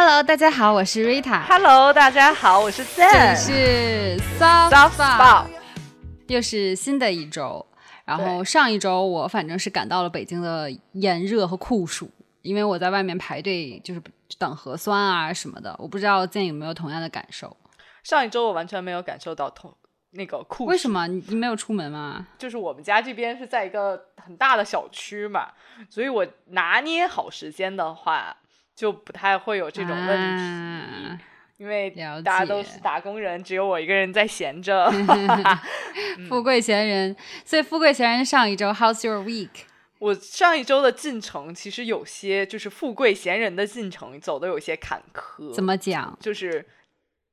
Hello，大家好，我是 Rita。Hello，大家好，我是这里 Zen。是 Soft Spot，Spot，又是新的一周。然后上一周我反正是赶到了北京的炎热和酷暑，因为我在外面排队就是等核酸啊什么的。我不知道建有没有同样的感受？上一周我完全没有感受到同那个酷，为什？么你你没有出门吗？就是我们家这边是在一个很大的小区嘛，所以我拿捏好时间的话，就不太会有这种问题。啊因为大家都是打工人，只有我一个人在闲着。富贵闲人，所以富贵闲人上一周 How's your week？我上一周的进程其实有些就是富贵闲人的进程走的有些坎坷。怎么讲？就是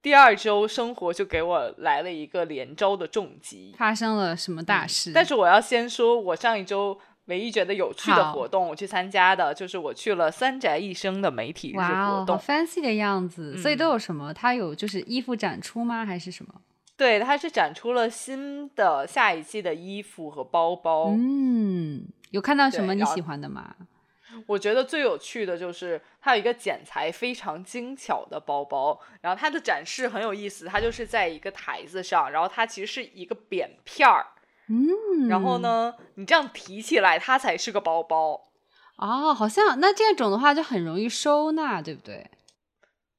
第二周生活就给我来了一个连招的重击。发生了什么大事？但是我要先说，我上一周唯一觉得有趣的活动，我去参加的就是我去了三宅一生的媒体日哇活动。fancy 的样子。所以嗯都有什么？它有就是衣服展出吗？还是什么？对，它是展出了新的下一季的衣服和包包。嗯，有看到什么你喜欢的吗？我觉得最有趣的就是它有一个剪裁非常精巧的包包，然后它的展示很有意思，它就是在一个台子上，然后它其实是一个扁片儿，嗯，然后？呢，你这样提起来，它才是个包包。哦，好像那这种的话就很容易收纳，对不对？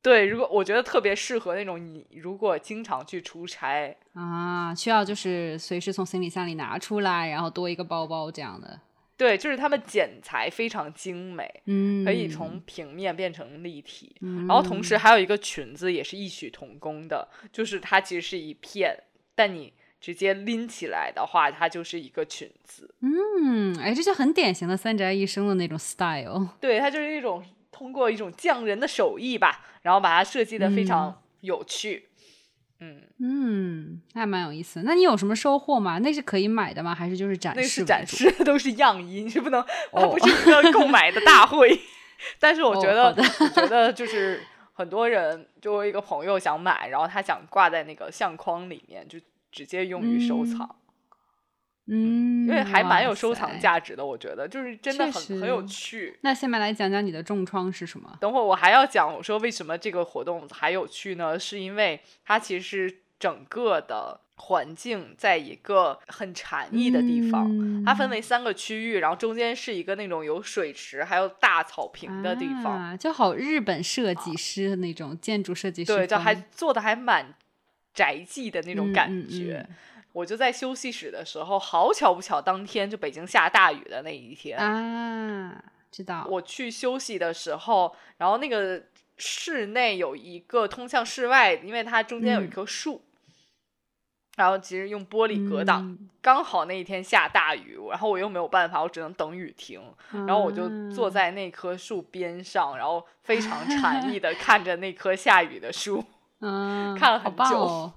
对，如果我觉得特别适合那种你如果经常去出差，啊，需要就是随时从行李箱里拿出来，然后多一个包包这样的。对，就是他们剪裁非常精美，嗯，可以从平面变成立体。嗯，然后同时还有一个裙子也是异曲同工的，就是它其实是一片，但你直接拎起来的话，它就是一个裙子。嗯，哎，这就很典型的三宅一生的那种 style。对，它就是一种通过一种匠人的手艺吧，然后把它设计的非常有趣。嗯，嗯，那还蛮有意思。那你有什么收获吗？那是可以买的吗？还是就是展示？那是展。示，都是样衣，你是不能，它哦不是一个购买的大会。但是我觉得，觉得就是很多人，就我一个朋友想买，然后他想挂在那个相框里面，就直接用于收藏，嗯，因为还蛮有收藏。价值的。我觉得就是真的很很有趣。那下面来讲讲你的重创是什么？等会儿我还要讲，我说为什么这个活动还有趣呢？是因为它其实整个的环境在一个很禅意的地方。嗯它分为三个区域，然后中间是一个那种有水池还有大草坪的地方，啊，就好日本设计师的那种建筑设计师风，对，就还做的还蛮宅记的那种嗯感嗯觉。嗯我就在休息室的时候，好巧不巧，当天就北京下大雨的那一天，啊，知道。我去休息的时候，然后那个室内有一个通向室外，因为它中间有一嗯棵树。然后其实用玻璃隔挡，嗯刚好那一天下大雨，然后我又没有办法，我只能等雨停。然后我就坐啊在那棵树边上，然后非常禅意的看着那棵下雨的树。嗯，看了好很久棒哦。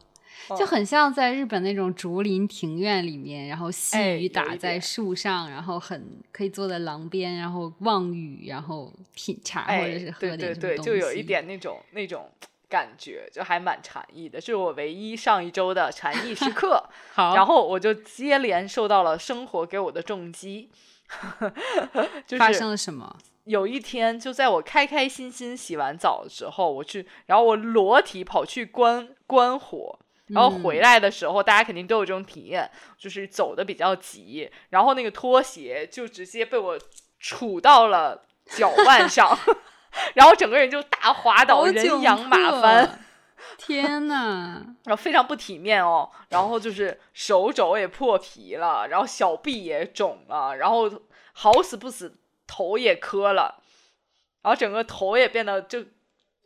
就嗯很像在日本那种竹林庭院里面，然后细雨打在树上，然后很可以坐在廊边，然后望雨，然后品茶、或者哎是，喝对对对，点什么东就有一点那种那种感觉，就还蛮禅意的。这是我唯一上一周的禅意时刻。好。然后我就接连受到了生活给我的重击，就发生了什么？有一天，就在我开开心心洗完澡之后，我去，然后我裸体跑去关关火。然后回嗯。来的时候，大家肯定都有这种体验，就是走的比较急，然后那个拖鞋就直接被我杵到了脚腕上，然后整个人就大滑倒，人仰马翻，天呐，然后非常不体面哦，然后就是手肘也破皮了，然后小臂也肿了，然后好死不死头也磕了，然后整个头也变得就，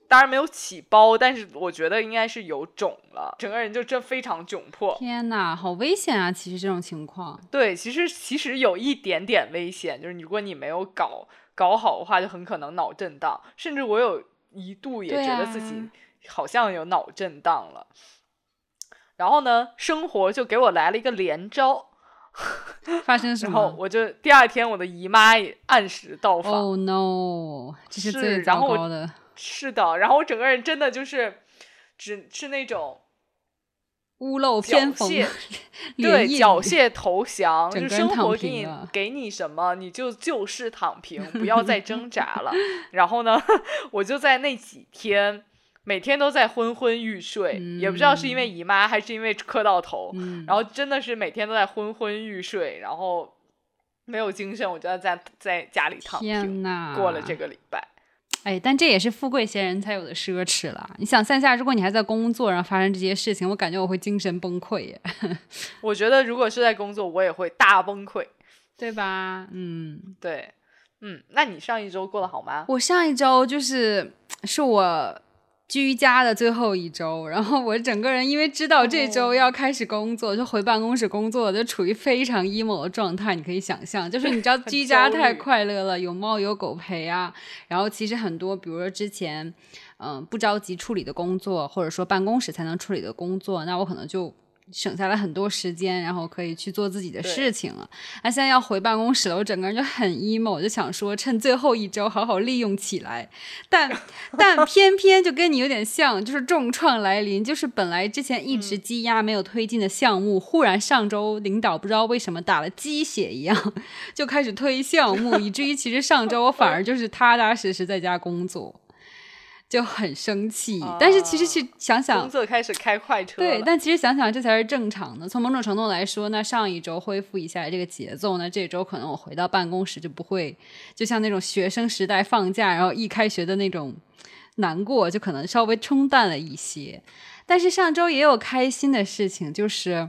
当然没有起包，但是我觉得应该是有肿了，整个人就真非常窘迫。天呐，好危险啊！其实这种情况，对，其实其实有一点点危险，就是如果你没有搞搞好的话，就很可能脑震荡，甚至我有一度也觉得自己啊好像有脑震荡了。然后呢，生活就给我来了一个连招，发生什么然后我就第二天我的姨妈也按时到访，？Oh no！这是是最然后我糟糕的。是的，然后我整个人真的就是只是那种屋漏偏逢 对，缴械投降，就生活给你给你什么，你就就是躺平，不要再挣扎了。然后呢，我就在那几天，每天都在昏昏欲睡，也不知道是因为姨妈还是因为磕到头，嗯，然后真的是每天都在昏昏欲睡，然后没有精神，我就要在在家里躺平，呐，过了这个礼拜。哎，但这也是富贵闲人才有的奢侈了。你想，线下如果你还在工作，然后发生这些事情，我感觉我会精神崩溃耶，我觉得如果是在工作，我也会大崩溃。对吧？嗯，对，嗯，那你上一周过得好吗？我上一周就是是我居家的最后一周，然后我整个人因为知道这周要开始工作，就回办公室工作，就处于非常 emo 的状态。你可以想象，就是你知道居家太快乐了，有猫有狗陪啊。然后其实很多，比如说之前嗯、不着急处理的工作，或者说办公室才能处理的工作，那我可能就。省下来很多时间，然后可以去做自己的事情了。那现在要回办公室了，我整个人就很 emo，我就想说趁最后一周好好利用起来。但 但偏偏就跟你有点像，就是重创来临，就是本来之前一直积压没有推进的项目，忽然上周领导不知道为什么打了鸡血一样，就开始推项目，以至于其实上周我反 而就是踏踏实实在家工作。就很生气，但是其实去想想工，作开始开快车。对，但其实想想这才是正常的。从某种程度来说，那上一周恢复一下这个节奏，那这周可能我回到办公室就不会，就像那种学生时代放假然后一开学的那种难过，就可能稍微冲淡了一些。但是上周也有开心的事情，就是。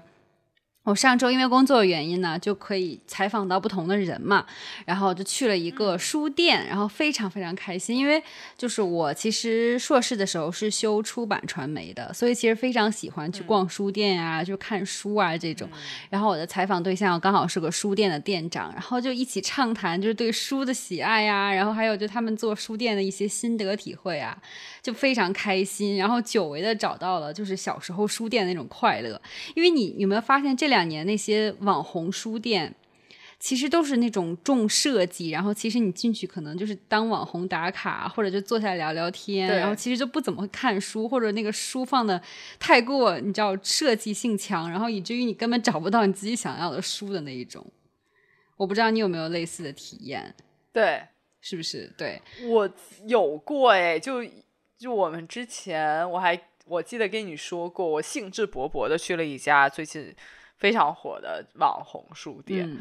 我上周因为工作原因呢，就可以采访到不同的人嘛，然后就去了一个书店，然后非常非常开心，因为就是我其实硕士的时候是修出版传媒的，所以其实非常喜欢去逛书店啊，就看书啊这种。然后我的采访对象刚好是个书店的店长，然后就一起畅谈就是对书的喜爱呀、然后还有就他们做书店的一些心得体会啊，就非常开心。然后久违的找到了就是小时候书店那种快乐，因为你有没有发现这两年那些网红书店？其实都是那种重设计，然后其实你进去可能就是当网红打卡，或者就坐下来聊聊天，然后其实就不怎么会看书，或者那个书放的太过，你知道设计性强，然后以至于你根本找不到你自己想要的书的那一种。我不知道你有没有类似的体验，对，是不是？对，我有过哎，就就我们之前我还我记得跟你说过，我兴致勃勃的去了一家最近非常火的网红书店，嗯，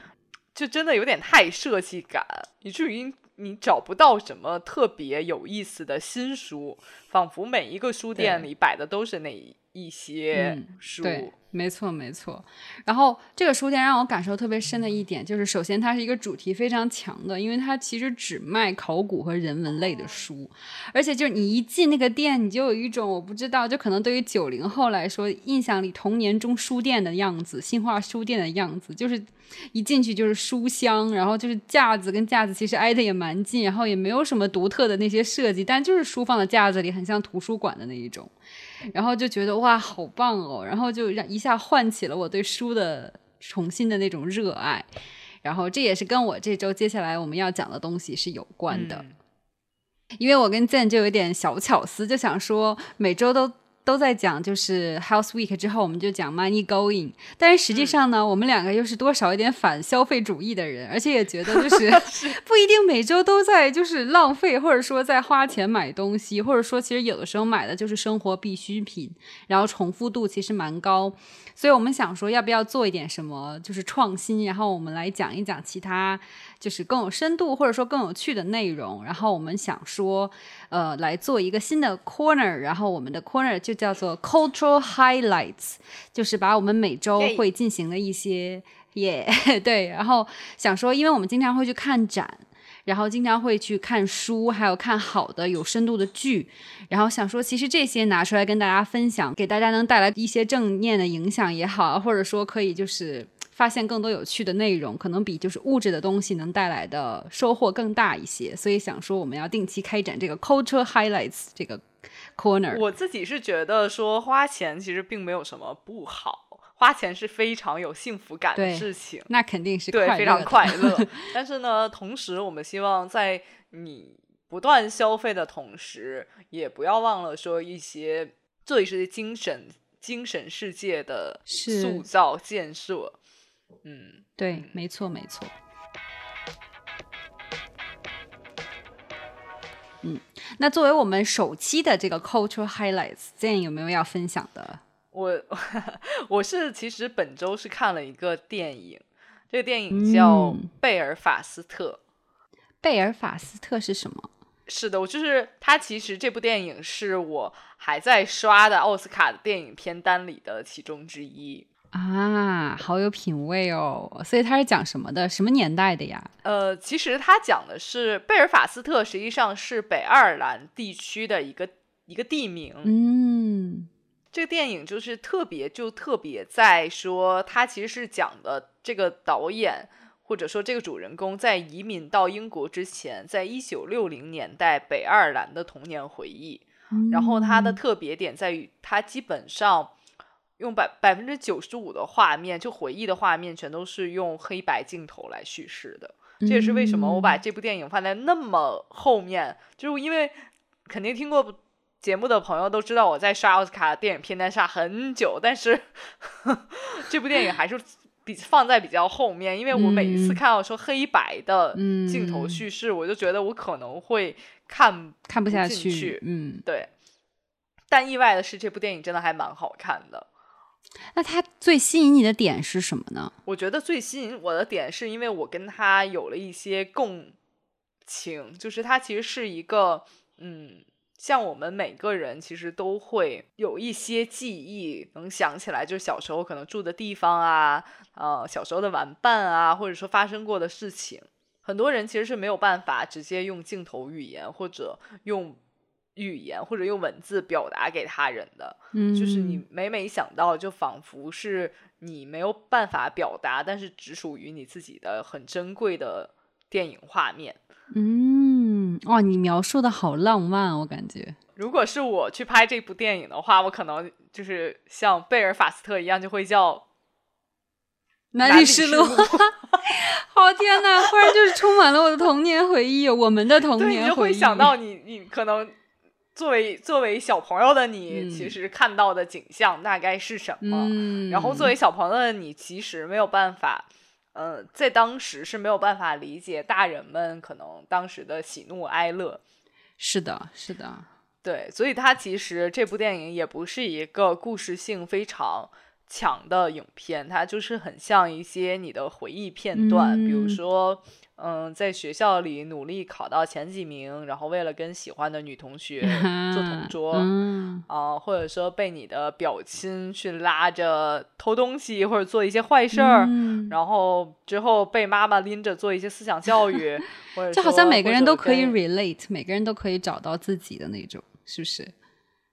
就真的有点太设计感，以至于你找不到什么特别有意思的新书，仿佛每一个书店里摆的都是那一些嗯书。对，没错没错。然后这个书店让我感受特别深的一点，就是首先它是一个主题非常强的，因为它其实只卖考古和人文类的书，而且就是你一进那个店，你就有一种我不知道，就可能对于九零后来说，印象里童年中书店的样子，新华书店的样子，就是一进去就是书香，然后就是架子跟架子其实挨得也蛮近，然后也没有什么独特的那些设计，但就是书放在架子里，很像图书馆的那一种。然后就觉得哇，好棒哦！然后就让一下唤起了我对书的重新的那种热爱。然后这也是跟我这周接下来我们要讲的东西是有关的，嗯因为我跟 Zen 就有点小巧思，就想说每周都。都在讲就是 Health Week 之后，我们就讲 Money Going，但是实际上呢，我们两个又是多少有点反消费主义的人，而且也觉得就 是。不一定每周都在就是浪费，或者说在花钱买东西，或者说其实有的时候买的就是生活必需品，然后重复度其实蛮高，所以我们想说要不要做一点什么就是创新，然后我们来讲一讲其他就是更有深度或者说更有趣的内容，然后我们想说呃来做一个新的 corner，然后我们的 corner 就叫做 cultural highlights，就是把我们每周会进行的一些耶 对，然后想说，因为我们经常会去看展。然后经常会去看书，还有看好的有深度的剧，然后想说，其实这些拿出来跟大家分享，给大家能带来一些正面的影响也好，或者说可以就是发现更多有趣的内容，可能比就是物质的东西能带来的收获更大一些。所以想说，我们要定期开展这个 culture highlights 这个 corner。我自己是觉得说花钱其实并没有什么不好，花钱是非常有幸福感的事情。那肯定是对，非常快乐。但是呢，同时我们希望在你不断消费的同时，也不要忘了说一些做一些精神精神世界的塑造建设。嗯，对，没错，没错。嗯，那作为我们首期的这个 cultural highlights，建议有没有要分享的？我 我是其实本周是看了一个电影，这个电影叫《嗯贝尔法斯特》。贝尔法斯特是什么？是的，我就是它。其实这部电影是我还在刷的奥斯卡的电影片单里的其中之一。啊，好有品味哦！所以它是讲什么的？什么年代的呀？呃，其实它讲的是贝尔法斯特，实际上是北爱尔兰地区的一个一个地名。嗯这个电影就是特别，就特别在说，它其实是讲的这个导演或者说这个主人公在移民到英国之前，在一九六零年代北爱尔兰的童年回忆。然后它的嗯特别点在于，它基本上用百百分之九十五的画面，就回忆的画面，全都是用黑白镜头来叙事的。这也是为什么我把嗯这部电影放在那么后面，就是因为肯定听过节目的朋友都知道，我在刷奥斯卡电影片单刷很久，但是 这部电影还是比放在比较后面，因为我每一次嗯看到说黑白的镜头嗯叙事，我就觉得我可能会看看不下去嗯，对。但意外的是，这部电影真的还蛮好看的。那他最吸引你的点是什么呢？我觉得最吸引我的点是因为我跟他有了一些共情，就是他其实是一个，嗯，像我们每个人其实都会有一些记忆能想起来，就是小时候可能住的地方啊，呃，小时候的玩伴啊，或者说发生过的事情。很多人其实是没有办法直接用镜头语言或者用语言或者用文字表达给他人的。嗯，就是你每每想到，就仿佛是你没有办法表达，但是只属于你自己的很珍贵的电影画面。嗯，哇，你描述的好浪漫，我感觉。如果是我去拍这部电影的话，我可能就是像贝尔法斯特一样，就会叫哪哪里是里是路？好天呐！忽然就是充满了我的童年回忆，我们的童对，你就年回忆。会想到你，你可能作为作为小朋友的你，嗯其实看到的景象大概是什么？嗯，然后作为小朋友的你，其实没有办法，呃，在当时是没有办法理解大人们可能当时的喜怒哀乐。是的，是的，对，所以它其实这部电影也不是一个故事性非常强的影片，它就是很像一些你的回忆片段，比如嗯说，嗯，在学校里努力考到前几名，然后为了跟喜欢的女同学 做同桌，嗯啊、或者说被你的表亲去拉着偷东西或者做一些坏事儿，嗯然后之后被妈妈拎着做一些思想教育，或者就好像每个人都可以 relate，每个人都可以找到自己的那种，是不是？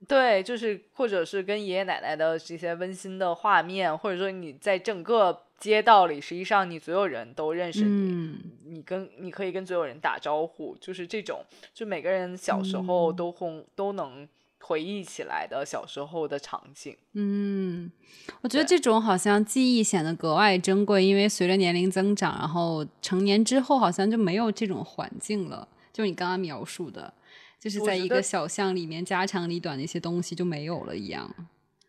对，就是或者是跟爷爷奶奶的这些温馨的画面，或者说你在整个街道里，实际上你所有人都认识你，嗯你跟你可以跟所有人打招呼，就是这种，就每个人小时候嗯都会、都能回忆起来的小时候的场景。嗯，我觉得这种好像记忆显得格外珍贵，因为随着年龄增长，然后成年之后，好像就没有这种环境了。就你刚刚描述的，就是在一个小巷里面家长里短的一些东西就没有了一样。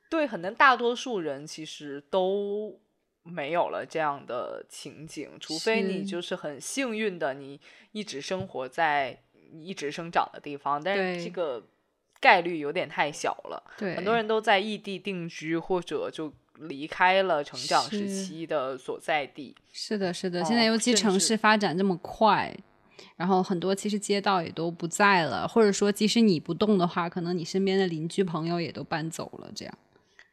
对，可能大多数人其实都没有了这样的情景，除非你就是很幸运的，你一直生活在你一直生长的地方，但是这个概率有点太小了。对，很多人都在异地定居，或者就离开了成长时期的所在地。是的，是的，现在哦尤其城市发展这么快，然后很多其实街道也都不在了，或者说即使你不动的话，可能你身边的邻居朋友也都搬走了，这样。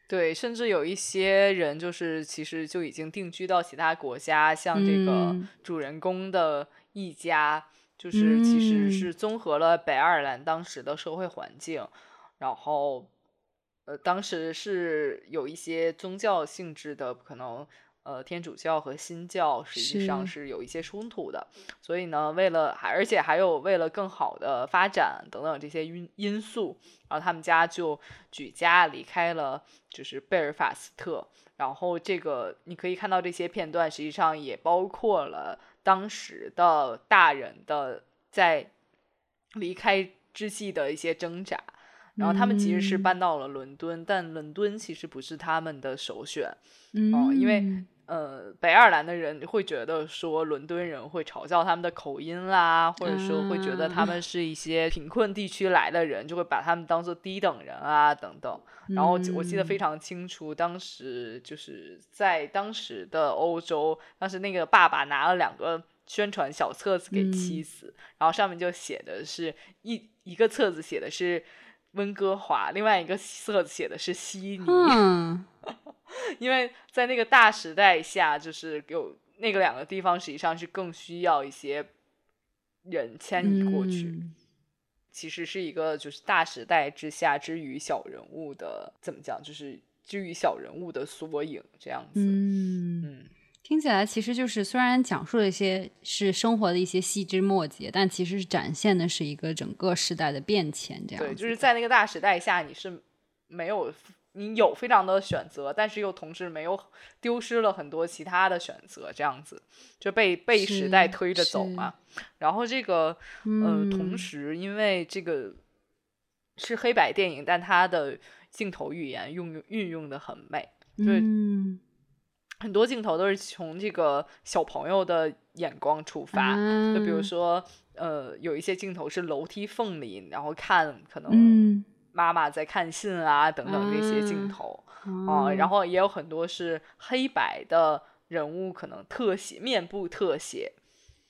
对，甚至有一些人就是其实就已经定居到其他国家，像这个嗯。主人公的一家，就是其实嗯。是综合了北爱尔兰当时的社会环境，然后呃，当时是有一些宗教性质的，可能呃天主教和新教实际上是。是有一些冲突的，所以呢，为了还而且还有为了更好的发展等等这些因因素，然后他们家就举家离开了就是贝尔法斯特，然后这个你可以看到这些片段，实际上也包括了当时的大人的在离开之际的一些挣扎。然后他们其实是嗯。搬到了伦敦，但伦敦其实不是他们的首选。嗯，哦因为呃，北爱尔兰的人会觉得说伦敦人会嘲笑他们的口音啦，或者说会觉得他啊们是一些贫困地区来的人，就会把他们当做低等人啊等等。然后我记得非嗯常清楚，当时就是在当时的欧洲，当时那个爸爸拿了两个宣传小册子给妻嗯子，然后上面就写的是一一个册子写的是温哥华，另外一个册子写的是悉尼。嗯因为在那个大时代下，就是有那个两个地方实际上是更需要一些人迁移过去。嗯其实是一个就是大时代之下之于小人物的怎么讲，就是之于小人物的缩影这样子。嗯，嗯听起来其实就是虽然讲述了一些是生活的一些细枝末节，但其实是展现的是一个整个时代的变迁，这样对，子就是在那个大时代下，你是没有你有非常多的选择，但是又同时没有丢失了很多其他的选择，这样子就被被时代推着走嘛。然后这个呃，同嗯。时因为这个是黑白电影，但它的镜头语言用运用的很美，对嗯。很多镜头都是从这个小朋友的眼光出发，就比如啊说呃，有一些镜头是楼梯缝里，然后看可能嗯妈妈在看信啊等等这些镜啊头啊、然后后也有很多是黑白的人物，可能特写面部特写，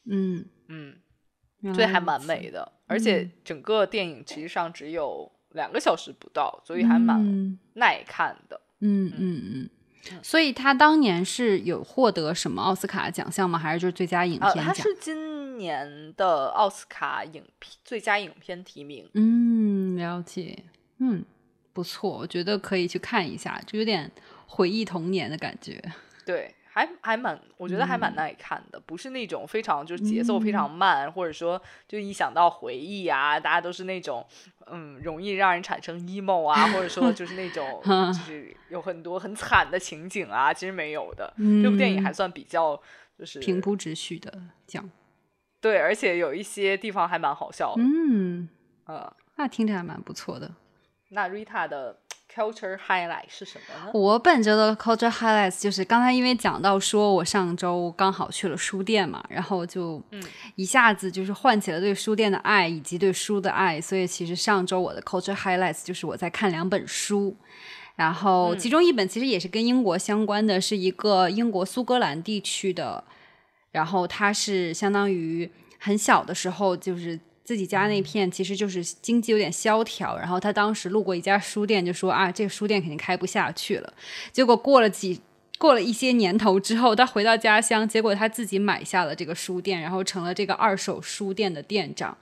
嗯，嗯，原所以还蛮美的。而且嗯整个电影其实上只有两个小时不到，所以还蛮嗯耐看的。嗯嗯嗯。所以他当年是有获得什么奥斯卡奖项吗？还是就是最佳影呃，片奖？他是今年的奥斯卡影片最佳影片提名。嗯，了解。嗯，不错，我觉得可以去看一下，就有点回忆童年的感觉。对，还还蛮，我觉得还嗯蛮耐看的，不是那种非常就是节奏非常慢，或者说就一想到回忆啊，大家都是那种嗯容易让人产生 emo 啊，或者说就是那种 就是有很多很惨的情景啊，其实没有的。这部电影还嗯算比较就是平铺直叙的讲。对，而且有一些地方还蛮好笑的。嗯，呃，那听着还蛮不错的。那 Rita 的 culture highlight 是什么呢？我本周的 culture highlights 就是刚才因为讲到说我上周刚好去了书店嘛，然后就嗯一下子就是唤起了对书店的爱以及对书的爱，所以其实上周我的 culture highlights 就是我在看两本书。然后，嗯其中一本其实也是跟英国相关的，是一个英国苏格兰地区的，然后它是相当于很小的时候就是自己家那片其实就是经济有点萧条，然后他当时路过一家书店，就说啊，这个书店肯定开不下去了。结果过了几过了一些年头之后，他回到家乡，结果他自己买下了这个书店，然后成了这个二手书店的店长。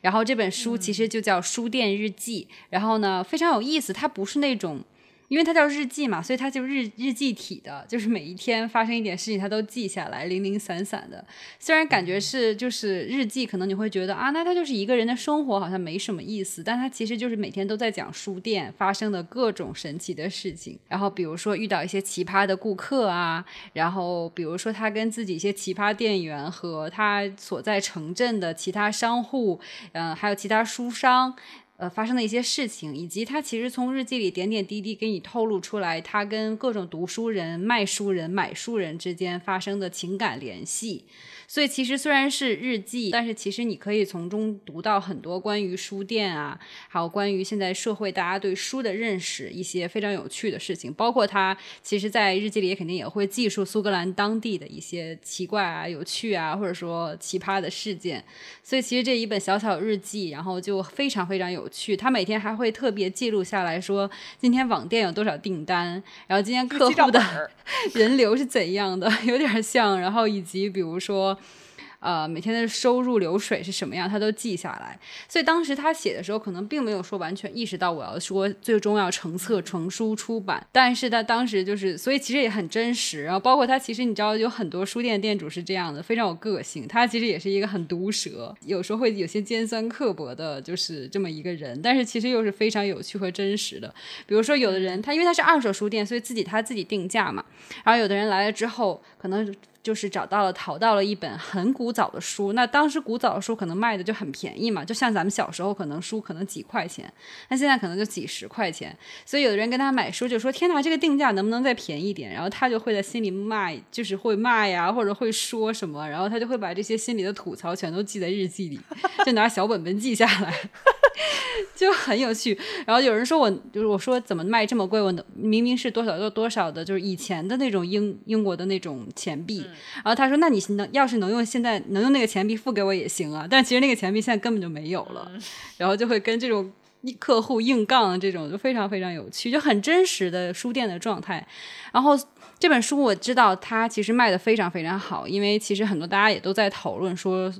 然后这本书其实就叫《书店日记》，然后呢非常有意思，它不是那种。因为它叫日记嘛，所以它就日日记体的，就是每一天发生一点事情，它都记下来，零零散散的。虽然感觉是就是日记，可能你会觉得啊，那它就是一个人的生活，好像没什么意思。但它其实就是每天都在讲书店发生的各种神奇的事情。然后比如说遇到一些奇葩的顾客啊，然后比如说他跟自己一些奇葩店员和他所在城镇的其他商户，嗯、还有其他书商。呃，发生的一些事情，以及他其实从日记里点点滴滴给你透露出来，他跟各种读书人、卖书人、买书人之间发生的情感联系。所以其实虽然是日记，但是其实你可以从中读到很多关于书店啊，还有关于现在社会大家对书的认识一些非常有趣的事情。包括他其实，在日记里也肯定也会记述苏格兰当地的一些奇怪啊、有趣啊，或者说奇葩的事件。所以其实这一本小小日记，然后就非常非常有趣。他每天还会特别记录下来说，今天网店有多少订单，然后今天客户的 人流是怎样的，有点像。然后以及比如说。呃，每天的收入流水是什么样，他都记下来。所以当时他写的时候，可能并没有说完全意识到我要说最终要成册成书出版，但是他当时就是，所以其实也很真实。然后包括他，其实你知道，有很多书店店主是这样的，非常有个性。他其实也是一个很毒舌，有时候会有些尖酸刻薄的，就是这么一个人，但是其实又是非常有趣和真实的。比如说，有的人他因为他是二手书店，所以自己他自己定价嘛。然后有的人来了之后，可能就是找到了淘到了一本很古早的书，那当时古早的书可能卖的就很便宜嘛，就像咱们小时候可能书可能几块钱，那现在可能就几十块钱，所以有的人跟他买书就说天哪，这个定价能不能再便宜点？然后他就会在心里骂，就是会骂呀，或者会说什么，然后他就会把这些心里的吐槽全都记在日记里，就拿小本本记下来。就很有趣，然后有人说我就是我说怎么卖这么贵？我明明是多少多多少的，就是以前的那种英英国的那种钱币。然后他说，那你能要是能用现在能用那个钱币付给我也行啊。但其实那个钱币现在根本就没有了，然后就会跟这种客户硬杠，这种就非常非常有趣，就很真实的书店的状态。然后。这本书我知道，它其实卖的非常非常好，因为其实很多大家也都在讨论说，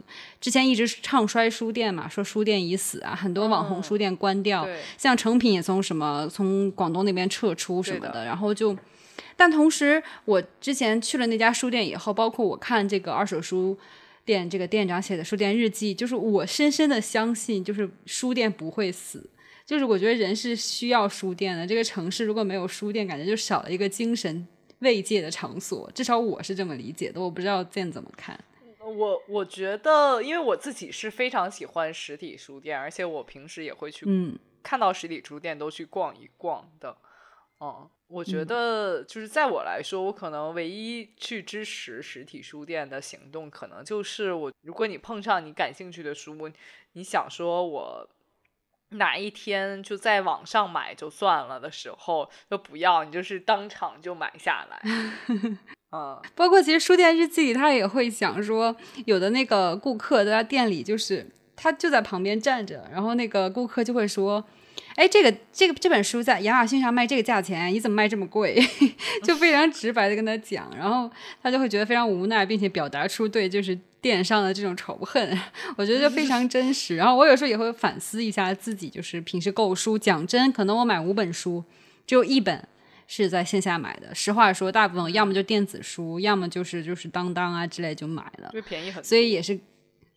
之前一直唱衰书店嘛，说书店已死啊，很多网红书店关掉，像成品也从什么从广东那边撤出什么的，然后就，但同时我之前去了那家书店以后，包括我看这个二手书店这个店长写的书店日记，就是我深深的相信，就是书店不会死，就是我觉得人是需要书店的，这个城市如果没有书店，感觉就少了一个精神。慰藉的场所，至少我是这么理解的。我不知道建怎么看。我我觉得，因为我自己是非常喜欢实体书店，而且我平时也会去，嗯，看到实体书店都去逛一逛的。嗯，我觉得就是在我来说，我可能唯一去支持实体书店的行动，可能就是我，如果你碰上你感兴趣的书，你想说我。哪一天就在网上买就算了的时候，就不要你就是当场就买下来。嗯，包括其实书店日记里他也会讲说，有的那个顾客在他店里，就是他就在旁边站着，然后那个顾客就会说。哎，这个这个这本书在亚马逊上卖这个价钱，你怎么卖这么贵？就非常直白的跟他讲，然后他就会觉得非常无奈，并且表达出对就是电上的这种仇恨。我觉得就非常 真实。然后我有时候也会反思一下自己，就是平时购书，讲真，可能我买五本书，只有一本是在线下买的。实话说，大部分要么就电子书，要么就是就是当当啊之类就买了，就便宜很多。所以也是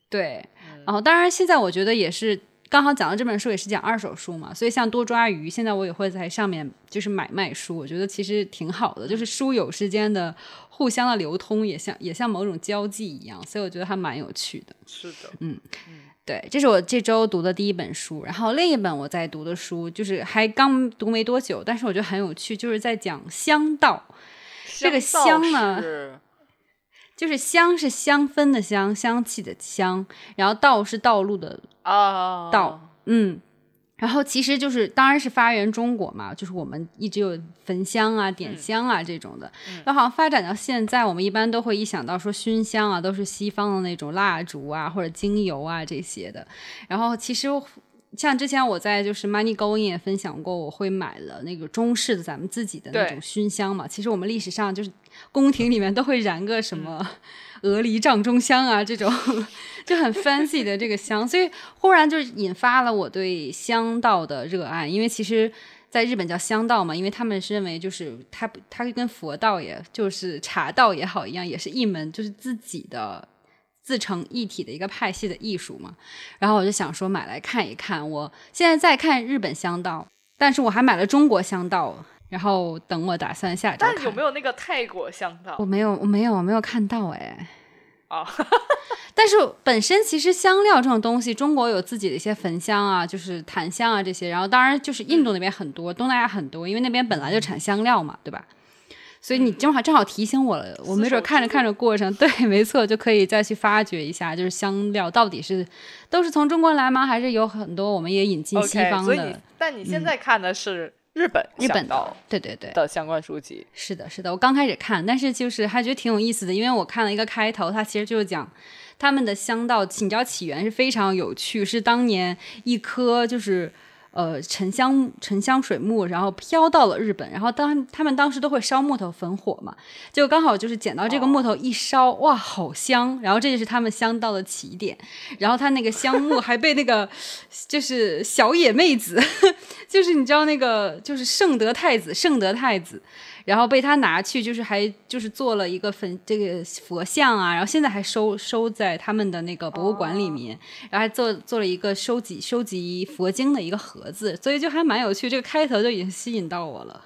对。然后当然现在我觉得也是。刚好讲到这本书也是讲二手书嘛，所以像多抓鱼，现在我也会在上面就是买卖书，我觉得其实挺好的，就是书友之间的互相的流通，也像也像某种交际一样，所以我觉得还蛮有趣的。是的，嗯，对，这是我这周读的第一本书，然后另一本我在读的书就是还刚读没多久，但是我觉得很有趣，就是在讲香道。这个香呢，就是香是香氛的香，香气的香，然后道是道路的。啊，道，嗯，然后其实就是，当然是发源中国嘛，就是我们一直有焚香啊、点香啊这种的。那好像发展到现在，我们一般都会一想到说熏香啊，都是西方的那种蜡烛啊或者精油啊这些的。然后其实像之前我在就是 Money Going 也分享过，我会买了那个中式的咱们自己的那种熏香嘛。其实我们历史上就是宫廷里面都会燃个什么。鹅梨帐中香啊，这种就很 fancy 的这个香，所以忽然就引发了我对香道的热爱。因为其实在日本叫香道嘛，因为他们是认为就是它它跟佛道也就是茶道也好一样，也是一门就是自己的自成一体的一个派系的艺术嘛。然后我就想说买来看一看。我现在在看日本香道，但是我还买了中国香道。然后等我打算下。但有没有那个泰国香皂？我没有，我没有，我没有看到哎。啊，但是本身其实香料这种东西，中国有自己的一些焚香啊，就是檀香啊这些。然后当然就是印度那边很多，东南亚很多，因为那边本来就产香料嘛，对吧？所以你正好正好提醒我了，我没准看着看着过程，对，没错，就可以再去发掘一下，就是香料到底是都是从中国来吗？还是有很多我们也引进西方的？所以，但你现在看的是。日本日本的对对对的相关书籍是的，是的。我刚开始看，但是就是还觉得挺有意思的，因为我看了一个开头，它其实就是讲他们的香道，你知道起源是非常有趣，是当年一颗就是。呃，沉香沉香水木，然后飘到了日本，然后当他们当时都会烧木头焚火嘛，就刚好就是捡到这个木头一烧，哇，好香！然后这就是他们香到的起点，然后他那个香木还被那个 就是小野妹子，就是你知道那个就是圣德太子，圣德太子。然后被他拿去，就是还就是做了一个粉这个佛像啊，然后现在还收收在他们的那个博物馆里面，然后还做做了一个收集收集佛经的一个盒子，所以就还蛮有趣。这个开头就已经吸引到我了。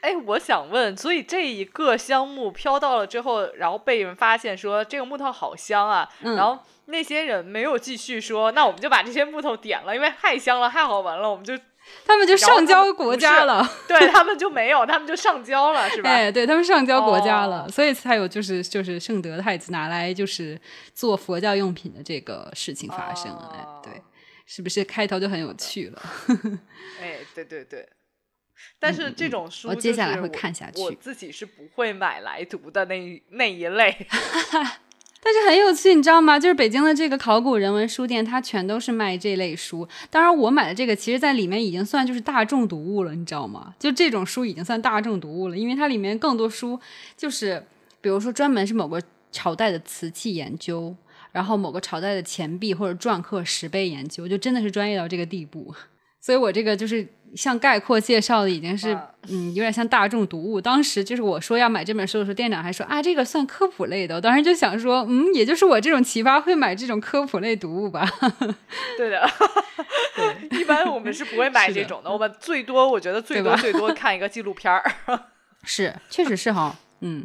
哎，我想问，所以这一个香木飘到了之后，然后被人发现说这个木头好香啊，嗯然后那些人没有继续说，那我们就把这些木头点了，因为太香了，太好闻了，我们就他们就上交国家了。对他们就没有，他们就上交了，是吧？哎，对他们上交国家了，哦所以才有就是就是圣德太子拿来就是做佛教用品的这个事情发生。哎，对哦，是不是开头就很有趣了？哎，对对对。但是这种书、嗯我接下来会看下去我自己是不会买来读的那一那一类。但是很有趣，你知道吗？就是北京的这个考古人文书店，它全都是卖这类书。当然，我买的这个，其实在里面已经算就是大众读物了，你知道吗？就这种书已经算大众读物了，因为它里面更多书就是，比如说专门是某个朝代的瓷器研究，然后某个朝代的钱币或者篆刻石碑研究，就真的是专业到这个地步。所以我这个就是像概括介绍的，已经是啊嗯，有点像大众读物。当时就是我说要买这本书的时候，店长还说啊，这个算科普类的。我当时就想说，嗯，也就是我这种奇葩会买这种科普类读物吧。对的，对 一般我们是不会买 这种的，我们最多我觉得最多最多看一个纪录片儿。是，确实是哈，嗯。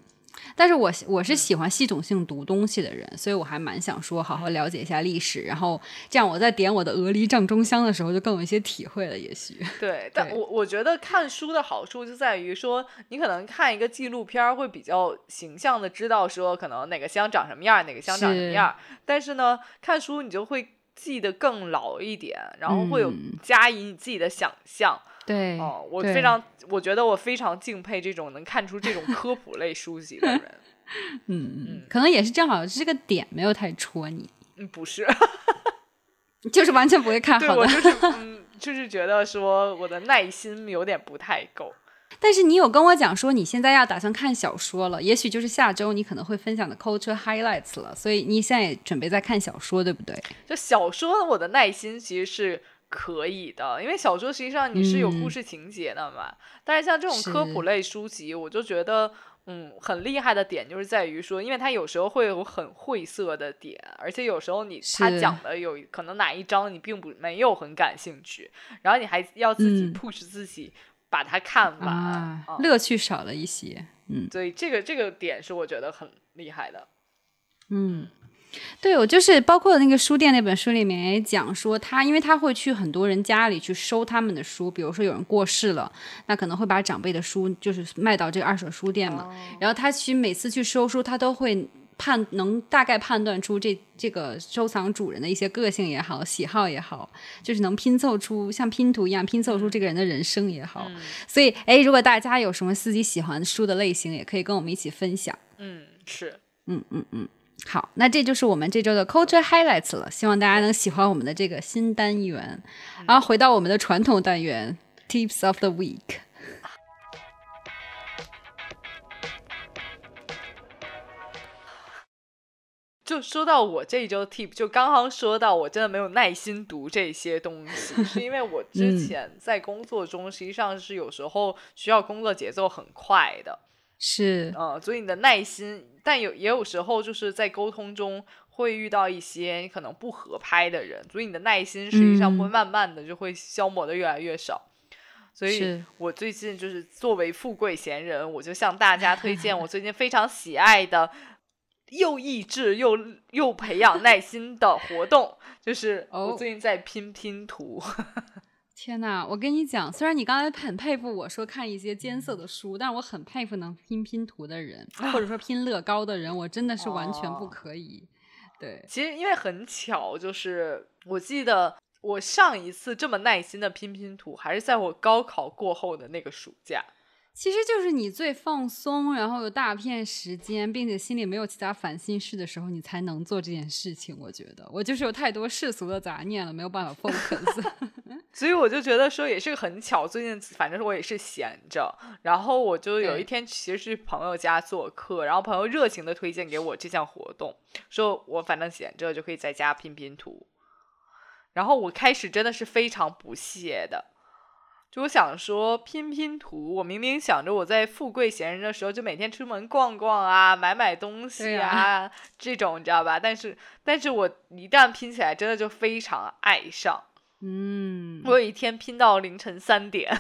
但是我我是喜欢系统性读东西的人，所以我还蛮想说好好了解一下历史，然后这样我在点我的鹅梨帐中香的时候就更有一些体会了，也许。对，但我我觉得看书的好处就在于说，你可能看一个纪录片儿会比较形象的知道说可能哪个香长什么样，哪个香长什么样儿。但是呢，看书你就会记得更牢一点，然后会有嗯加以你自己的想象。对，哦，我非常，我觉得我非常敬佩这种能看出这种科普类书籍的人。嗯嗯，可能也是正好这个点没有太戳你，嗯，不是，就是完全不会看好的。对我就是嗯，就是觉得说我的耐心有点不太够。但是你有跟我讲说你现在要打算看小说了，也许就是下周你可能会分享的 culture highlights 了，所以你现在也准备在看小说，对不对？就小说，我的耐心其实是可以的，因为小说实际上你是有故嗯事情节的嘛。但是像这种科普类书籍，我就觉得。嗯，很厉害的点就是在于说，因为它有时候会有很晦涩的点，而且有时候你他讲的有可能哪一章你并不没有很感兴趣，然后你还要自己嗯 push 自己把它看完，啊，嗯乐趣少了一些。嗯所以这个这个点是我觉得很厉害的。嗯，对我就是包括那个书店那本书里面也讲说他，因为他会去很多人家里去收他们的书，比如说有人过世了，那可能会把长辈的书就是卖到这个二手书店嘛，然后他去每次去收书，他都会。判能大概判断出这这个收藏主人的一些个性也好，喜好也好，就是能拼凑出像拼图一样拼凑出这个人的人生也好。所以，哎，如果大家有什么自己喜欢的书的类型，也可以跟我们一起分享。嗯，是，嗯嗯嗯好，那这就是我们这周的 Culture Highlights 了，希望大家能喜欢我们的这个新单元。然后回到我们的传统单元 Tips of the Week。就说到我这一周 tip，就刚刚说到我真的没有耐心读这些东西，是因为我之嗯。前在工作中实际上是有时候需要工作节奏很快的，是，呃，所以你的耐心，但有也有时候就是在沟通中会遇到一些你可能不合拍的人，所以你的耐心实际上会嗯。慢慢的就会消磨的越来越少。所以我最近就是作为富贵闲人，我就向大家推荐我最近非常喜爱的又益智又又培养耐心的活动，就是我哦最近在拼拼图。天呐，我跟你讲，虽然你刚才很佩服我说看一些艰涩的书，但是我很佩服能拼拼图的人，或者说拼乐高的人，我真的是完全不哦可以。对，其实因为很巧，就是我记得我上一次这么耐心的拼拼图，还是在我高考过后的那个暑假。其实就是你最放松，然后有大片时间，并且心里没有其他烦心事的时候，你才能做这件事情。我觉得我就是有太多世俗的杂念了，没有办法 focus。所以我就觉得说也是个很巧，最近反正我也是闲着，然后我就有一天其实去朋友家做客，然后朋友热情的推荐给我这项活动，说我反正闲着就可以在家拼拼图，然后我开始真的是非常不屑的。就我想说拼拼图，我明明想着我在富贵闲人的时候就每天出门逛逛啊，买买东西啊，啊这种你知道吧？但是但是我一旦拼起来，真的就非常爱上。嗯，我有一天拼到凌晨三点，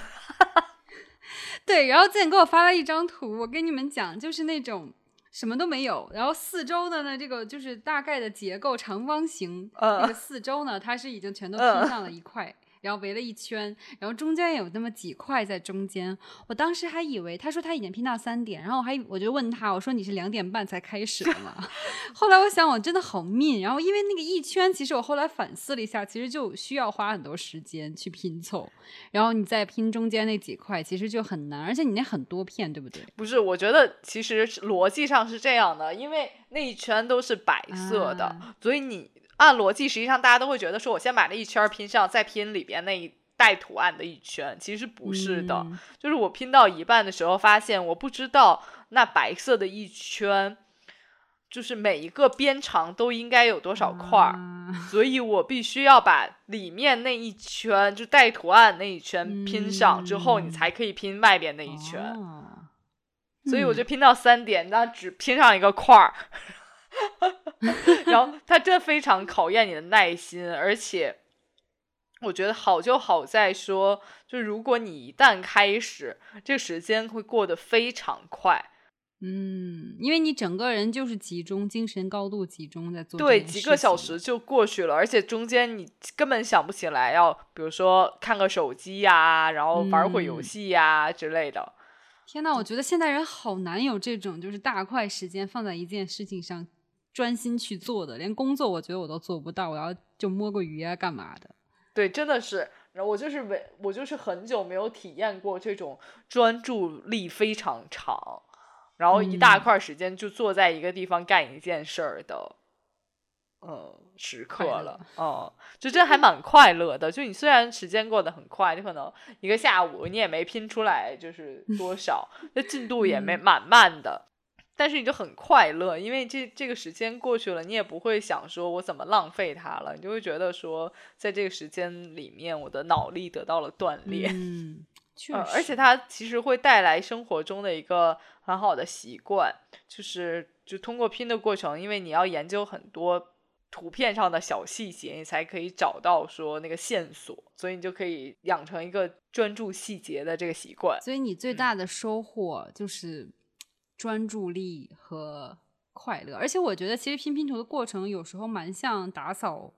对，然后最近给我发了一张图，我跟你们讲，就是那种什么都没有，然后四周的呢，这个就是大概的结构长方形，那个四周呢，它是已经全都拼上了一块。然后围了一圈，然后中间有那么几块在中间。我当时还以为他说他已经拼到三点，然后我还我就问他，我说你是两点半才开始的吗？后来我想我真的好命。然后因为那个一圈，其实我后来反思了一下，其实就需要花很多时间去拼凑。然后你再拼中间那几块，其实就很难，而且你那很多片，对不对？不是，我觉得其实逻辑上是这样的，因为那一圈都是白色的，所以你。按逻辑，实际上大家都会觉得说，我先把那一圈拼上，再拼里边那一带图案的一圈。其实不是的，就是我拼到一半的时候，发现我不知道那白色的一圈，就是每一个边长都应该有多少块儿，所以我必须要把里面那一圈就带图案那一圈拼上之后，你才可以拼外边那一圈。所以我就拼到三点，那只拼上一个块儿。然后它真的非常考验你的耐心，而且我觉得好就好在说，就如果你一旦开始，这个时间会过得非常快。嗯，因为你整个人就是集中精神，高度集中在做。对，几个小时就过去了，而且中间你根本想不起来要，比如说看个手机呀，然后玩会游戏呀之类的。天呐，我觉得现代人好难有这种就是大块时间放在一件事情上。专心去做的，连工作我觉得我都做不到，我要就摸个鱼啊，干嘛的？对，真的是，然后我就是为我就是很久没有体验过这种专注力非常长，然后一大块时间就坐在一个地方干一件事儿的，嗯，时刻了，嗯，就这还蛮快乐的。就你虽然时间过得很快，你可能一个下午你也没拼出来就是多少，那进度也没蛮慢的。但是你就很快乐，因为这这个时间过去了，你也不会想说我怎么浪费它了，你就会觉得说，在这个时间里面，我的脑力得到了锻炼。嗯，确实，而且它其实会带来生活中的一个很好的习惯，就是就通过拼的过程，因为你要研究很多图片上的小细节，你才可以找到说那个线索，所以你就可以养成一个专注细节的这个习惯。所以你最大的收获就是。专注力和快乐，而且我觉得其实拼拼图的过程有时候蛮像打扫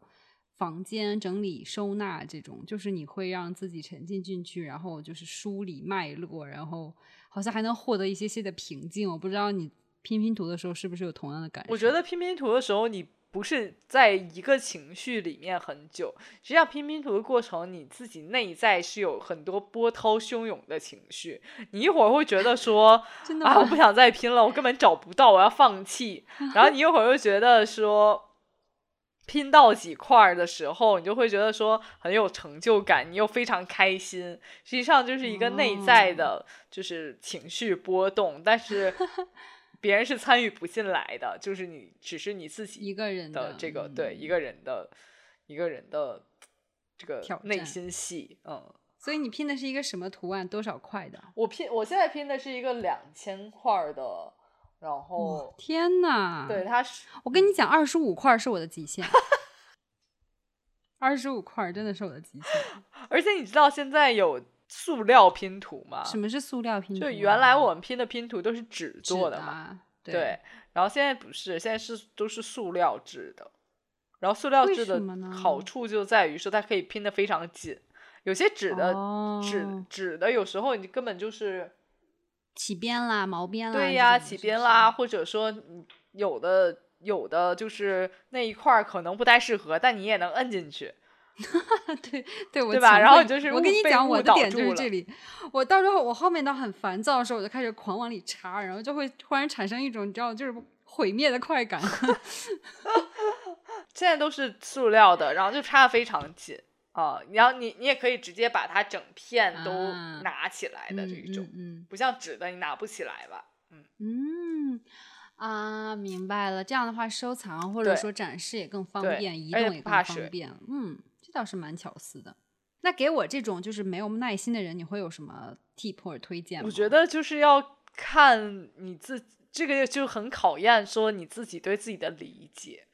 房间、整理收纳这种，就是你会让自己沉浸进去，然后就是梳理脉络，然后好像还能获得一些些的平静。我不知道你拼拼图的时候是不是有同样的感受？我觉得拼拼图的时候你。不是在一个情绪里面很久，实际上拼拼图的过程，你自己内在是有很多波涛汹涌的情绪。你一会儿会觉得说，啊，我不想再拼了，我根本找不到，我要放弃。然后你一会儿又觉得说，拼到几块的时候，你就会觉得说很有成就感，你又非常开心。实际上就是一个内在的，就是情绪波动，但是。别人是参与不进来的，就是你，只是你自己一个人的这个对一个人的一个人的这个内心戏，嗯。所以你拼的是一个什么图案？多少块的？我拼，我现在拼的是一个两千块的，然后天呐，对，他是我跟你讲，二十五块是我的极限，二十五块真的是我的极限。而且你知道现在有。塑料拼图嘛？什么是塑料拼图？就原来我们拼的拼图都是纸做的嘛，对。然后现在不是，现在是都是塑料制的。然后塑料制的好处就在于说它可以拼的非常紧。有些纸的纸纸的有时候你根本就是起边啦、毛边啦。对呀，起边啦，或者说有的有的就是那一块可能不太适合，但你也能摁进去。对 对，对吧？然后就是我跟你讲，我的点就是这里。我到时候我后面到很烦躁的时候，我就开始狂往里插，然后就会突然产生一种你知道，就是毁灭的快感。现在都是塑料的，然后就插的非常紧啊。然后你你也可以直接把它整片都拿起来的这一种，嗯，不像纸的你拿不起来吧？嗯嗯。啊，明白了。这样的话，收藏或者说展示也更方便，移动也更方便。嗯。倒是蛮巧思的。那给我这种就是没有耐心的人，你会有什么 tip 或者推荐吗？我觉得就是要看你自己，这个就很考验说你自己对自己的理解。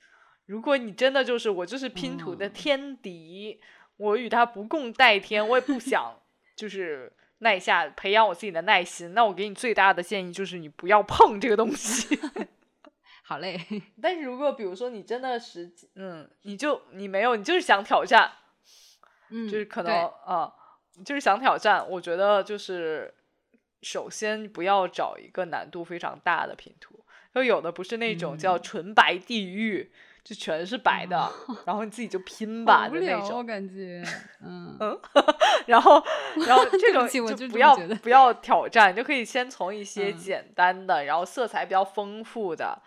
如果你真的就是我就是拼图的天敌，我与他不共戴天，我也不想就是耐下，培养我自己的耐心。那我给你最大的建议就是你不要碰这个东西。好嘞，但是如果比如说你真的是，嗯，你就你没有，你就是想挑战，嗯，就是可能对啊、就是想挑战。我觉得就是首先不要找一个难度非常大的拼图，就有的不是那种叫嗯纯白地狱，就全是白的，然后你自己就拼吧的那种。我感觉，嗯，然后，然后这种就就不要不要挑战，就可以先从一些嗯简单的，然后色彩比较丰富的，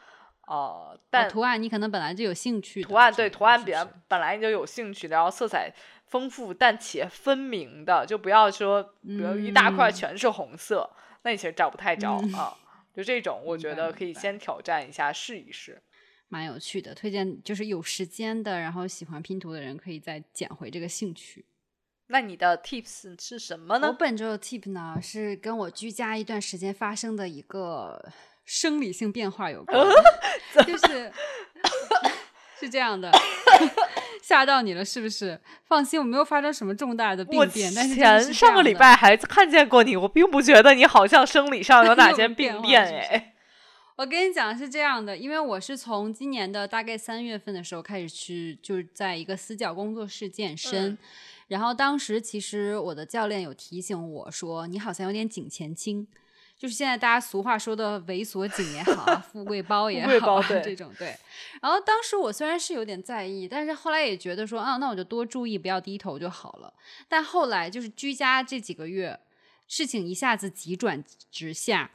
呃，但哦图案你可能本来就有兴趣，图案对图案比较本来你就有兴趣的，然后色彩丰富但且分明的，就不要说比如一大块嗯全是红色，那你其实找不太着、嗯啊。就这种，我觉得可以先挑战一下，试一试。蛮有趣的，推荐就是有时间的，然后喜欢拼图的人可以再捡回这个兴趣。那你的 tips 是什么呢我？本周的 tip 呢是跟我居家一段时间发生的一个生理性变化有关，就是 是这样的，吓到你了是不是？放心，我没有发生什么重大的病变，但是前上个礼拜还看见过你，我并不觉得你好像生理上有哪有些病变是不是哎。我跟你讲是这样的，因为我是从今年的大概三月份的时候开始去，就是在一个私教工作室健身。嗯然后当时其实我的教练有提醒我说，你好像有点颈前倾，就是现在大家俗话说的猥琐颈也好啊，富贵包也好啊，包对这种对。然后当时我虽然是有点在意，但是后来也觉得说啊，那我就多注意，不要低头就好了。但后来就是居家这几个月，事情一下子急转直下，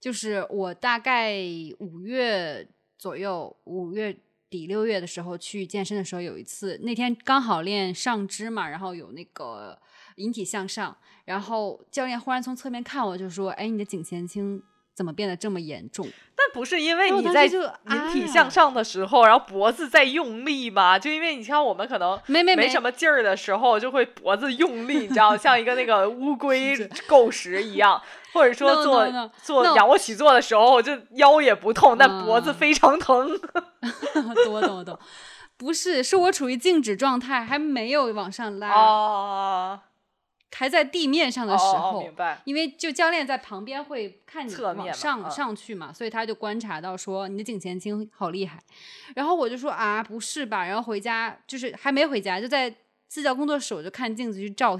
就是我大概五月左右，五月底六月的时候去健身的时候，有一次那天刚好练上肢嘛，然后有那个引体向上，然后教练忽然从侧面看我，就说：“哎，你的颈前倾怎么变得这么严重但不是因为你在引体啊向上的时候，然后脖子在用力嘛？就因为你像我们可能没没没什么劲儿的时候，就会脖子用力，你知道，像一个那个乌龟 够食一样，或者说做 no, no. 做仰卧起坐的时候，就腰也不痛，但脖子嗯非常疼。？”懂我懂我懂，不是，是我处于静止状态，还没有往上拉，哦，还在地面上的时哦候。哦明白。因为就教练在旁边会看你往上、嗯上去嘛，所以他就观察到说你的颈前倾好厉害，然后我就说啊不是吧，然后回家就是还没回家就在私教工作室我就看镜子去照，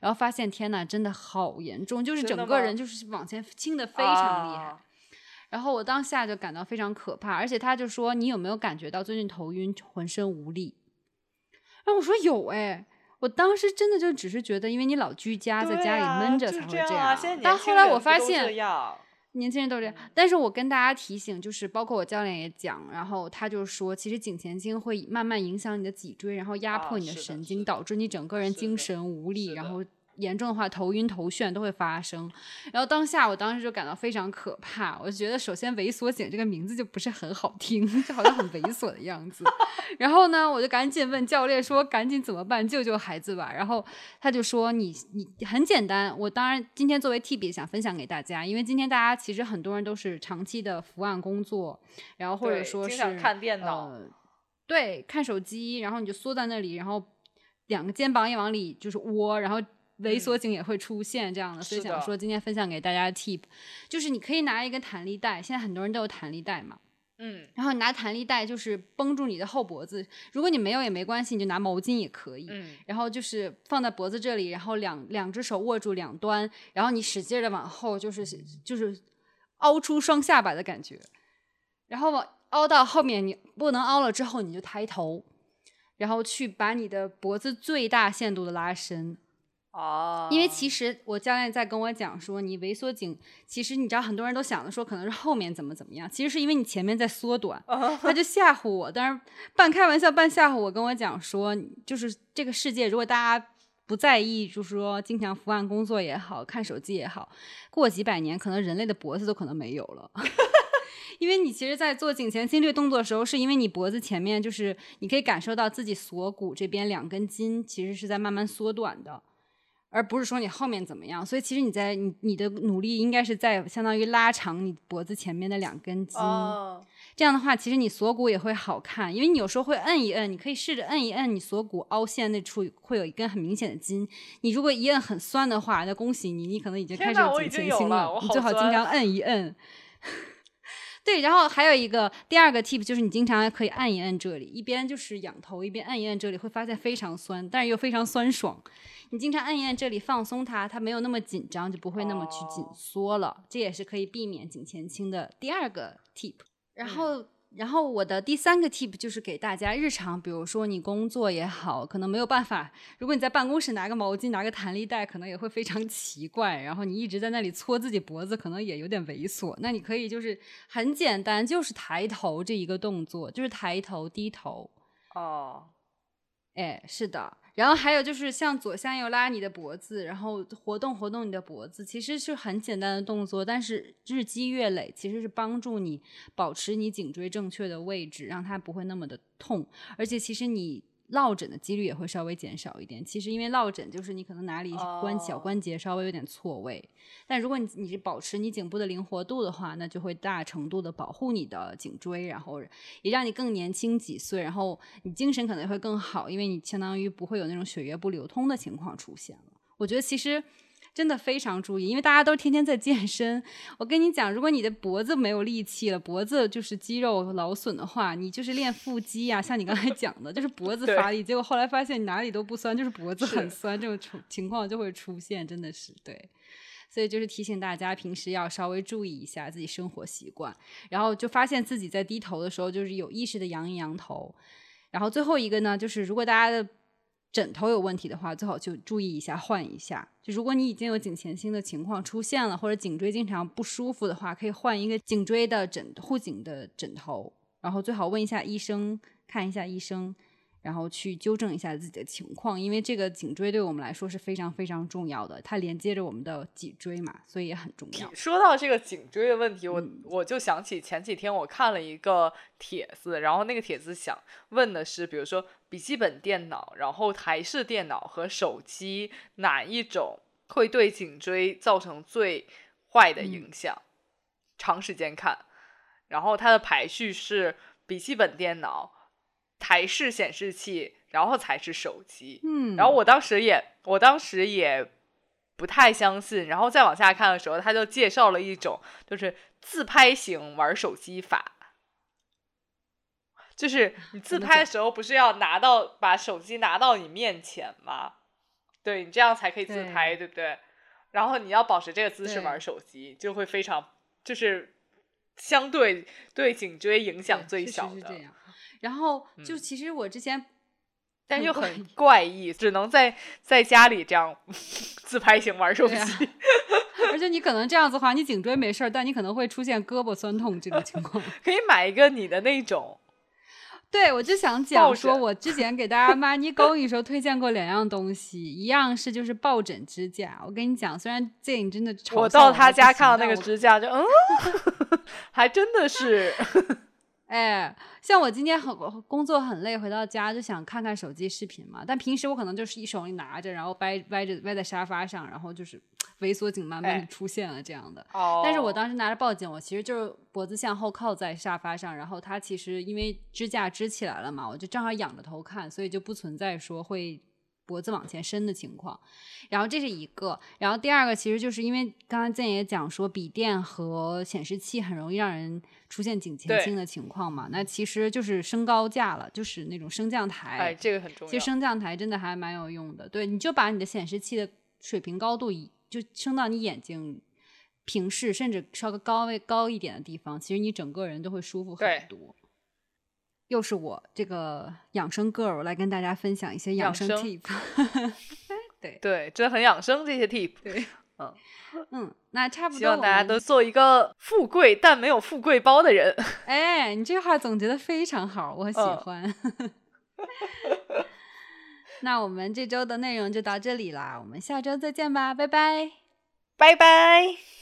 然后发现天呐真的好严重，就是整个人就是往前倾的非常厉害。啊然后我当下就感到非常可怕，而且他就说：“你有没有感觉到最近头晕、浑身无力？”然后我说：“有哎。”我当时真的就只是觉得，因为你老居家，在家里闷着才会这啊。现在但后来我发现，年轻人都这样。嗯但是我跟大家提醒，就是包括我教练也讲，然后他就说，其实颈前倾会慢慢影响你的脊椎，然后压啊迫你的神经，的导致你整个人精神无力，然后严重的话头晕头眩都会发生。然后当下我当时就感到非常可怕，我就觉得首先猥琐颈这个名字就不是很好听，就好像很猥琐的样子。然后呢，我就赶紧问教练说，赶紧怎么办，救救孩子吧。然后他就说你你很简单，我当然今天作为 T 也想分享给大家，因为今天大家其实很多人都是长期的伏案工作，然后或者说是经常看电脑呃，对，看手机，然后你就缩在那里，然后两个肩膀也往里就是窝，然后。猥琐颈也会出现这样的，所以想说今天分享给大家的 tip，就是你可以拿一个弹力带，现在很多人都有弹力带嘛，嗯，然后你拿弹力带就是绷住你的后脖子，如果你没有也没关系，你就拿毛巾也可以。嗯，然后就是放在脖子这里，然后两两只手握住两端，然后你使劲的往后，就是就是凹出双下巴的感觉，然后往凹到后面，你不能凹了之后，你就抬头，然后去把你的脖子最大限度的拉伸。哦，因为其实我教练在跟我讲说，你萎缩颈，其实你知道很多人都想的说可能是后面怎么怎么样，其实是因为你前面在缩短，他就吓唬我，但是半开玩笑半吓唬我，跟我讲说，就是这个世界如果大家不在意，就是说经常伏案工作也好看手机也好，过几百年可能人类的脖子都可能没有了。因为你其实，在做颈前倾这个动作的时候，是因为你脖子前面就是你可以感受到自己锁骨这边两根筋其实是在慢慢缩短的。而不是说你后面怎么样，所以其实你在你你的努力应该是在相当于拉长你脖子前面的两根筋，哦，这样的话，其实你锁骨也会好看，因为你有时候会摁一摁，你可以试着摁一摁你锁骨凹陷那处会有一根很明显的筋。你如果一摁很酸的话，那恭喜你，你可能已经开始有颈前倾了。你最好经常摁一摁。对，然后还有一个第二个 tip 就是你经常可以按一按这里，一边就是仰头，一边按一按这里，会发现非常酸，但是又非常酸爽。你经常按一按这里，放松它，它没有那么紧张，就不会那么去紧缩了。这也是可以避免颈前倾的第二个 tip。然后。然后我的第三个 tip 就是给大家日常，比如说你工作也好，可能没有办法。如果你在办公室拿个毛巾、拿个弹力带，可能也会非常 奇怪。然后你一直在那里搓自己脖子，可能也有点猥琐。那你可以就是很简单，就是抬头这一个动作，就是抬头、低头。哦，哎，是的。然后还有就是向左向右拉你的脖子，然后活动活动你的脖子，其实是很简单的动作，但是日积月累，其实是帮助你保持你颈椎正确的位置，让它不会那么的痛，而且其实你。落枕的几率也会稍微减少一点。其实因为落枕就是你可能哪里关小关节稍微有点错位，但如果你你是保持你颈部的灵活度的话，那就会大程度的保护你的颈椎，然后也让你更年轻几岁，然后你精神可能会更好，因为你相当于不会有那种血液不流通的情况出现了。我觉得其实。真的非常注意，因为大家都天天在健身。我跟你讲，如果你的脖子没有力气了，脖子就是肌肉劳损的话，你就是练腹肌呀。像你刚才讲的，就是脖子发力，结果后来发现你哪里都不酸，就是脖子很酸，这种情况就会出现，真的是对。所以就是提醒大家，平时要稍微注意一下自己生活习惯，然后就发现自己在低头的时候，就是有意识的扬一扬头。然后最后一个呢，就是如果大家的。枕头有问题的话，最好就注意一下，换一下。就如果你已经有颈前倾的情况出现了，或者颈椎经常不舒服的话，可以换一个颈椎的枕护颈的枕头，然后最好问一下医生，看一下医生。然后去纠正一下自己的情况，因为这个颈椎对我们来说是非常非常重要的，它连接着我们的脊椎嘛，所以也很重要。说到这个颈椎的问题，我我就想起前几天我看了一个帖子，然后那个帖子想问的是，比如说笔记本电脑、然后台式电脑和手机哪一种会对颈椎造成最坏的影响？长时间看，然后它的排序是笔记本电脑。台式显示器，然后才是手机。嗯，然后我当时也，我当时也不太相信。然后再往下看的时候，他就介绍了一种，就是自拍型玩手机法。就是你自拍的时候，不是要拿到把手机拿到你面前吗？对你这样才可以自拍，对不对？然后你要保持这个姿势玩手机，就会非常，就是相对对颈椎影响最小的。然后就其实我之前，但又很怪异，只能在在家里这样 自拍型玩手机。而且你可能这样子的话，你颈椎没事儿，但你可能会出现胳膊酸痛这种情况。可以买一个你的那种。对，我就想讲说，我之前给大家妈尼沟的时候推荐过两样东西，一样是就是抱枕支架。我跟你讲，虽然这你真的我到他家看到那个支架就嗯，还真的是。哎，像我今天很工作很累，回到家就想看看手机视频嘛。但平时我可能就是一手里拿着，然后歪歪着歪在沙发上，然后就是猥琐颈慢慢的出现了这样的。哦。但是我当时拿着报警，我其实就是脖子向后靠在沙发上，然后它其实因为支架支起来了嘛，我就正好仰着头看，所以就不存在说会。脖子往前伸的情况，然后这是一个，然后第二个其实就是因为刚刚建也讲说笔电和显示器很容易让人出现颈前倾的情况嘛，那其实就是升高架了，就是那种升降台，哎，这个很重要。其实升降台真的还蛮有用的，对，你就把你的显示器的水平高度就升到你眼睛平视，甚至稍微高位高一点的地方，其实你整个人都会舒服很多。又是我这个养生 girl 来跟大家分享一些养生 tip，对对，真的很养生这些 tip，对，嗯 嗯，那差不多，希望大家都做一个富贵但没有富贵包的人。哎，你这话总结的非常好，我喜欢。那我们这周的内容就到这里啦，我们下周再见吧，拜拜，拜拜。